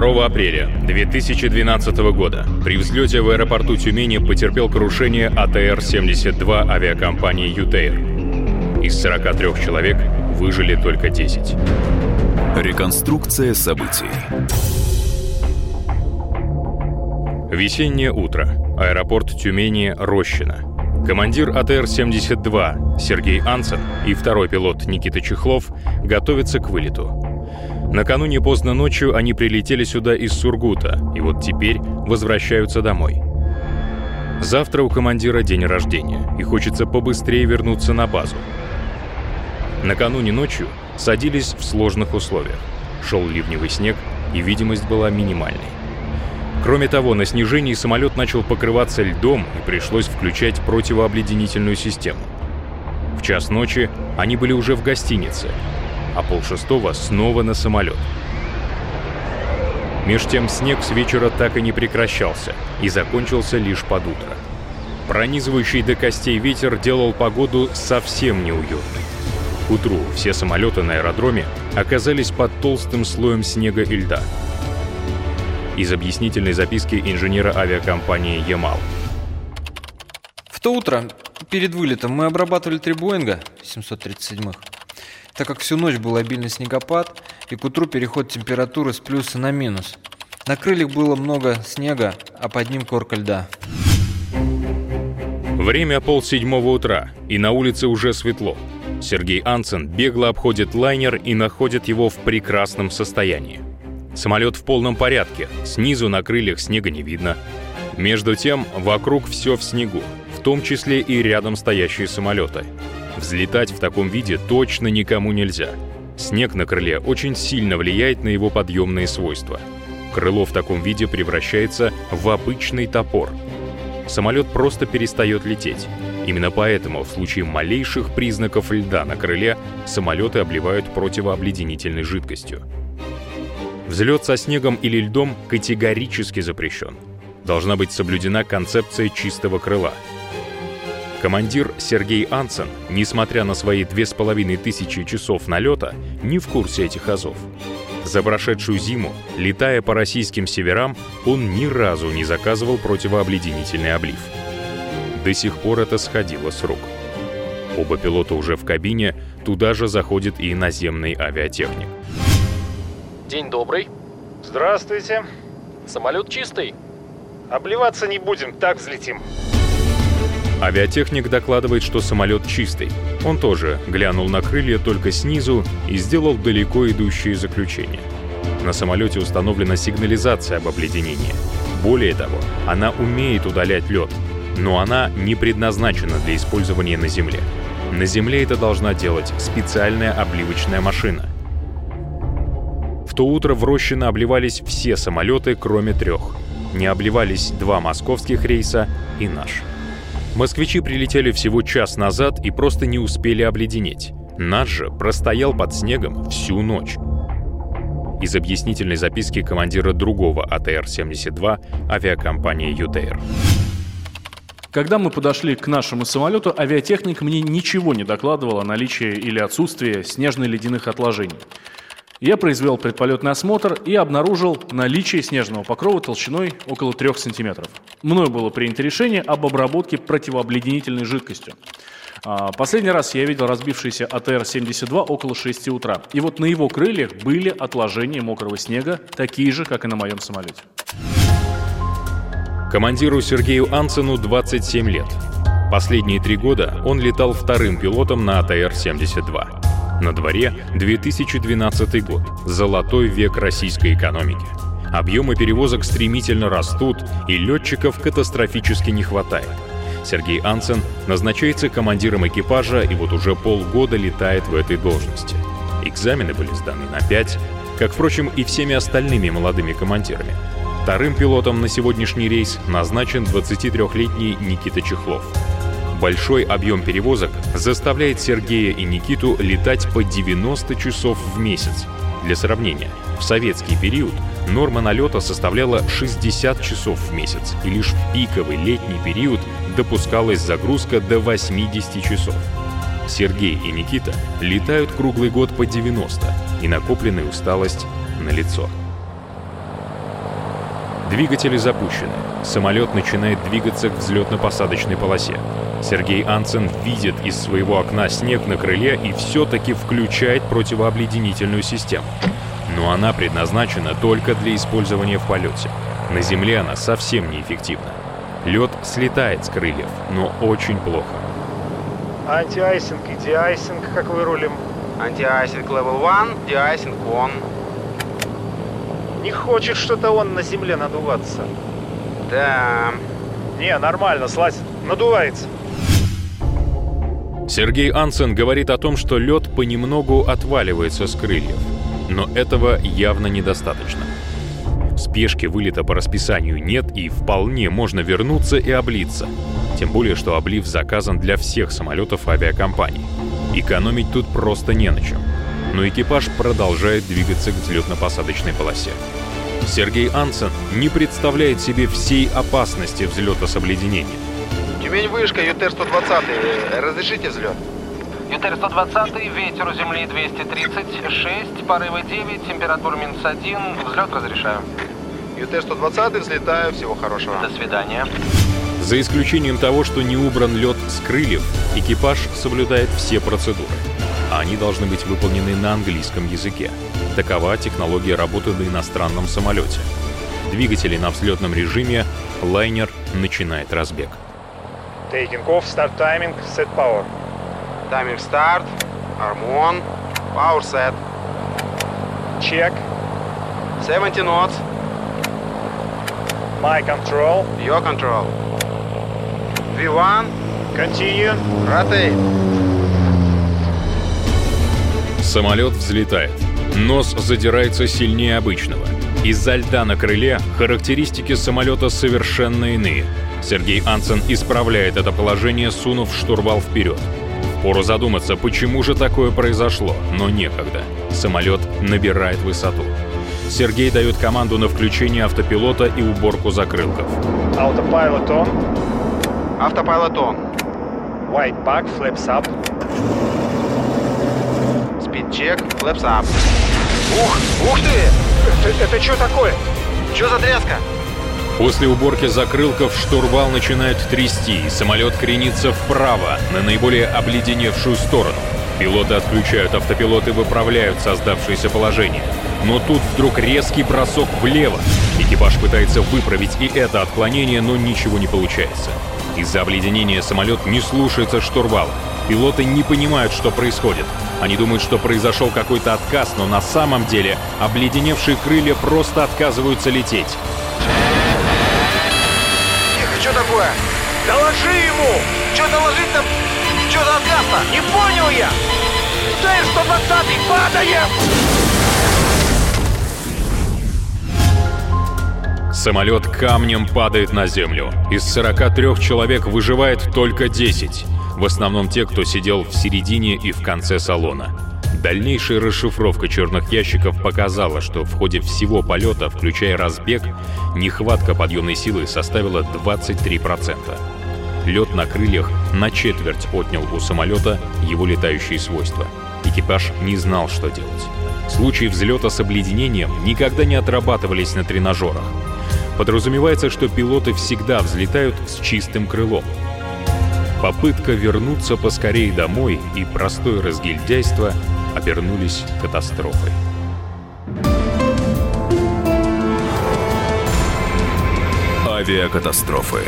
2 апреля 2012 года при взлете в аэропорту Тюмени потерпел крушение АТР-72 авиакомпании «Ютейр». Из 43 человек выжили только 10. Реконструкция событий. Весеннее утро. Аэропорт Тюмени, Рощина. Командир АТР-72 Сергей Ансен и второй пилот Никита Чехлов готовятся к вылету. Накануне поздно ночью они прилетели сюда из Сургута, и вот теперь возвращаются домой. Завтра у командира день рождения, и хочется побыстрее вернуться на базу. Накануне ночью садились в сложных условиях. Шел ливневый снег, и видимость была минимальной. Кроме того, на снижении самолет начал покрываться льдом, и пришлось включать противообледенительную систему. В час ночи они были уже в гостинице, а полшестого снова на самолет. Меж тем снег с вечера так и не прекращался и закончился лишь под утро. Пронизывающий до костей ветер делал погоду совсем неуютной. К утру все самолеты на аэродроме оказались под толстым слоем снега и льда. Из объяснительной записки инженера авиакомпании «Ямал». В то утро перед вылетом мы обрабатывали три Боинга 737-х так как всю ночь был обильный снегопад, и к утру переход температуры с плюса на минус. На крыльях было много снега, а под ним корка льда. Время полседьмого утра, и на улице уже светло. Сергей Ансен бегло обходит лайнер и находит его в прекрасном состоянии. Самолет в полном порядке, снизу на крыльях снега не видно. Между тем, вокруг все в снегу, в том числе и рядом стоящие самолеты. Взлетать в таком виде точно никому нельзя. Снег на крыле очень сильно влияет на его подъемные свойства. Крыло в таком виде превращается в обычный топор. Самолет просто перестает лететь. Именно поэтому в случае малейших признаков льда на крыле самолеты обливают противообледенительной жидкостью. Взлет со снегом или льдом категорически запрещен. Должна быть соблюдена концепция чистого крыла — Командир Сергей Ансен, несмотря на свои две с половиной тысячи часов налета, не в курсе этих азов. За прошедшую зиму, летая по российским северам, он ни разу не заказывал противообледенительный облив. До сих пор это сходило с рук. Оба пилота уже в кабине, туда же заходит и наземный авиатехник. День добрый. Здравствуйте. Самолет чистый. Обливаться не будем, так взлетим. Авиатехник докладывает, что самолет чистый. Он тоже глянул на крылья только снизу и сделал далеко идущие заключения. На самолете установлена сигнализация об обледенении. Более того, она умеет удалять лед, но она не предназначена для использования на Земле. На Земле это должна делать специальная обливочная машина. В то утро в Рощино обливались все самолеты, кроме трех. Не обливались два московских рейса и наш. Москвичи прилетели всего час назад и просто не успели обледенеть. Наш же простоял под снегом всю ночь. Из объяснительной записки командира другого АТР-72 авиакомпании «Ютейр». Когда мы подошли к нашему самолету, авиатехник мне ничего не докладывал о наличии или отсутствии снежно-ледяных отложений. Я произвел предполетный осмотр и обнаружил наличие снежного покрова толщиной около 3 см. Мною было принято решение об обработке противообледенительной жидкостью. А, последний раз я видел разбившийся АТР-72 около 6 утра. И вот на его крыльях были отложения мокрого снега, такие же, как и на моем самолете. Командиру Сергею Ансену 27 лет. Последние три года он летал вторым пилотом на АТР-72. На дворе 2012 год, золотой век российской экономики. Объемы перевозок стремительно растут, и летчиков катастрофически не хватает. Сергей Ансен назначается командиром экипажа и вот уже полгода летает в этой должности. Экзамены были сданы на 5, как, впрочем, и всеми остальными молодыми командирами. Вторым пилотом на сегодняшний рейс назначен 23-летний Никита Чехлов. Большой объем перевозок заставляет Сергея и Никиту летать по 90 часов в месяц. Для сравнения, в советский период норма налета составляла 60 часов в месяц, и лишь в пиковый летний период допускалась загрузка до 80 часов. Сергей и Никита летают круглый год по 90, и накопленная усталость на лицо. Двигатели запущены. Самолет начинает двигаться к взлетно-посадочной полосе. Сергей Анцен видит из своего окна снег на крыле и все-таки включает противообледенительную систему. Но она предназначена только для использования в полете. На земле она совсем неэффективна. Лед слетает с крыльев, но очень плохо. Anti-icing и de-icing, как вырулим. Anti-icing level 1, de-icing on. Не хочет что-то он на земле надуваться. Да. Не, нормально, слазит. Надувается. Сергей Ансен говорит о том, что лед понемногу отваливается с крыльев. Но этого явно недостаточно. Спешки вылета по расписанию нет и вполне можно вернуться и облиться. Тем более, что облив заказан для всех самолетов авиакомпаний. Экономить тут просто не на чем. Но экипаж продолжает двигаться к взлетно-посадочной полосе. Сергей Ансен не представляет себе всей опасности взлета с обледенением. Тюмень вышка, ЮТР-120. Э, Разрешите взлет? ЮТР-120, ветер у земли 236, порывы 9, температура минус 1, взлет разрешаю. ЮТР-120, взлетаю, всего хорошего. До свидания. За исключением того, что не убран лед с крыльев, экипаж соблюдает все процедуры. А они должны быть выполнены на английском языке. Такова технология работы на иностранном самолете. Двигатели на взлетном режиме, лайнер начинает разбег. Taking off, start timing, set power. Тайминг старт, arm on, power set, Check. 70 knots, My control. your control. V1, Continue. rotate. Самолет взлетает. Нос задирается сильнее обычного. Из-за льда на крыле характеристики самолета совершенно иные. Сергей Ансен исправляет это положение, сунув штурвал вперед. Пору задуматься, почему же такое произошло, но некогда. Самолет набирает высоту. Сергей дает команду на включение автопилота и уборку закрылков. Autopilot on. Автопайлот on. White back, flaps up. Speed check, flaps up. Ух, ух ты! Это, это что такое? Чё за тряска? После уборки закрылков штурвал начинает трясти, и самолет кренится вправо, на наиболее обледеневшую сторону. Пилоты отключают автопилот и выправляют создавшееся положение. Но тут вдруг резкий бросок влево. Экипаж пытается выправить и это отклонение, но ничего не получается. Из-за обледенения самолет не слушается штурвала. Пилоты не понимают, что происходит. Они думают, что произошел какой-то отказ, но на самом деле обледеневшие крылья просто отказываются лететь. Такое? Доложи ему! Что доложить-то? Что за отказ-то? Не понял я! ТР-120, падаем! Самолет камнем падает на землю. Из 43 человек выживает только 10. В основном те, кто сидел в середине и в конце салона. Дальнейшая расшифровка черных ящиков показала, что в ходе всего полета, включая разбег, нехватка подъемной силы составила 23%. Лед на крыльях на четверть отнял у самолета его летающие свойства. Экипаж не знал, что делать. Случаи взлета с обледенением никогда не отрабатывались на тренажерах. Подразумевается, что пилоты всегда взлетают с чистым крылом. Попытка вернуться поскорее домой и простое разгильдяйство обернулись катастрофой. Авиакатастрофы.